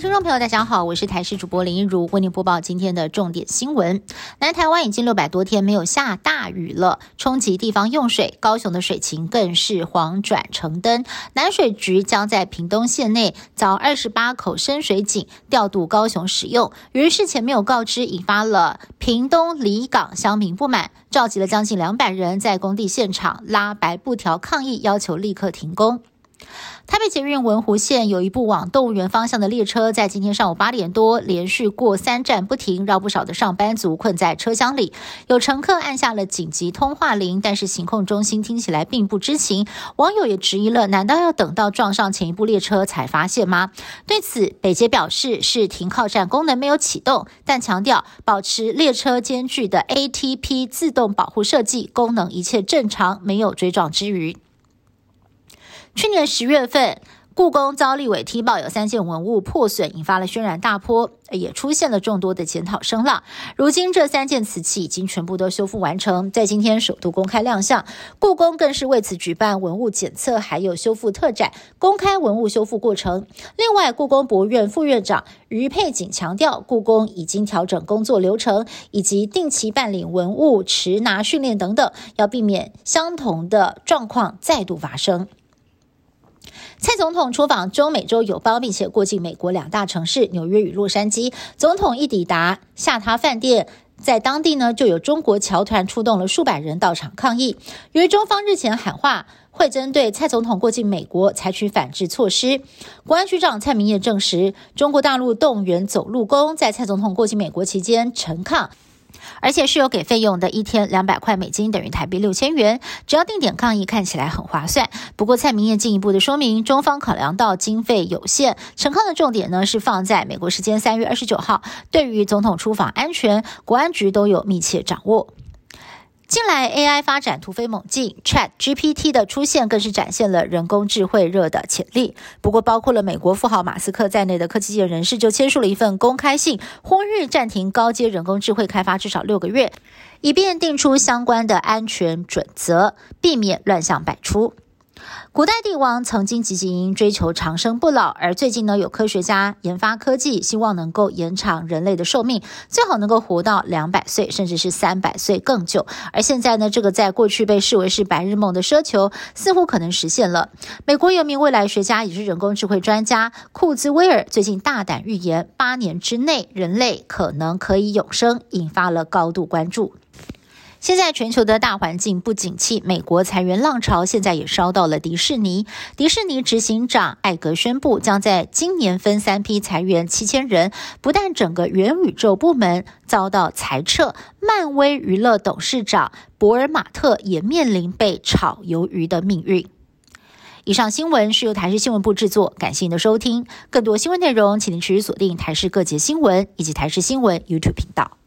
听众朋友，大家好，我是台视主播林一如，为您播报今天的重点新闻。南台湾已经六百多天没有下大雨了，冲击地方用水，高雄的水情更是黄转橙灯。南水局将在屏东县内凿二十八口深水井，调度高雄使用。于事前没有告知，引发了屏东离港乡民不满，召集了将近两百人在工地现场拉白布条抗议，要求立刻停工。台北捷运文湖线有一部往动物园方向的列车，在今天上午八点多连续过三站不停，让不少的上班族困在车厢里。有乘客按下了紧急通话铃，但是行控中心听起来并不知情。网友也质疑了：难道要等到撞上前一部列车才发现吗？对此，北捷表示是停靠站功能没有启动，但强调保持列车间距的 ATP 自动保护设计功能一切正常，没有追撞之余。去年十月份，故宫遭立委踢爆有三件文物破损，引发了轩然大波，也出现了众多的检讨声浪。如今这三件瓷器已经全部都修复完成，在今天首度公开亮相。故宫更是为此举办文物检测，还有修复特展，公开文物修复过程。另外，故宫博物院副院长于佩锦强调，故宫已经调整工作流程，以及定期办理文物持拿训练等等，要避免相同的状况再度发生。蔡总统出访中美洲友邦，并且过境美国两大城市纽约与洛杉矶。总统一抵达下榻饭店，在当地呢就有中国侨团出动了数百人到场抗议。由于中方日前喊话会针对蔡总统过境美国采取反制措施，国安局长蔡明业证实，中国大陆动员走路工在蔡总统过境美国期间陈抗。而且是有给费用的，一天两百块美金，等于台币六千元。只要定点抗议，看起来很划算。不过蔡明燕进一步的说明，中方考量到经费有限，陈康的重点呢是放在美国时间三月二十九号，对于总统出访安全，国安局都有密切掌握。近来 AI 发展突飞猛进，Chat GPT 的出现更是展现了人工智慧热的潜力。不过，包括了美国富豪马斯克在内的科技界人士就签署了一份公开信，呼吁暂停高阶人工智慧开发至少六个月，以便定出相关的安全准则，避免乱象百出。古代帝王曾经积极因追求长生不老，而最近呢，有科学家研发科技，希望能够延长人类的寿命，最好能够活到两百岁，甚至是三百岁更久。而现在呢，这个在过去被视为是白日梦的奢求，似乎可能实现了。美国有名未来学家，也是人工智慧专家库兹威尔，最近大胆预言，八年之内人类可能可以永生，引发了高度关注。现在全球的大环境不景气，美国裁员浪潮现在也烧到了迪士尼。迪士尼执行长艾格宣布，将在今年分三批裁员七千人。不但整个元宇宙部门遭到裁撤，漫威娱乐董事长博尔马特也面临被炒鱿鱼的命运。以上新闻是由台视新闻部制作，感谢您的收听。更多新闻内容，请您持续锁定台视各节新闻以及台视新闻 YouTube 频道。